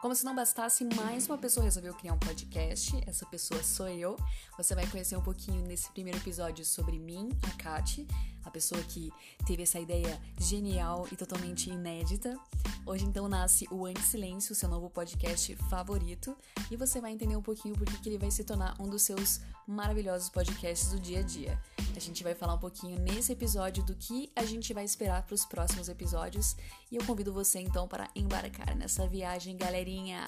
Como se não bastasse, mais uma pessoa resolveu criar um podcast. Essa pessoa sou eu. Você vai conhecer um pouquinho nesse primeiro episódio sobre mim, a Kati, a pessoa que teve essa ideia genial e totalmente inédita. Hoje então nasce o Anti-Silêncio, seu novo podcast favorito, e você vai entender um pouquinho por que ele vai se tornar um dos seus maravilhosos podcasts do dia a dia. A gente vai falar um pouquinho nesse episódio do que a gente vai esperar para os próximos episódios, e eu convido você então para embarcar nessa viagem, galerinha.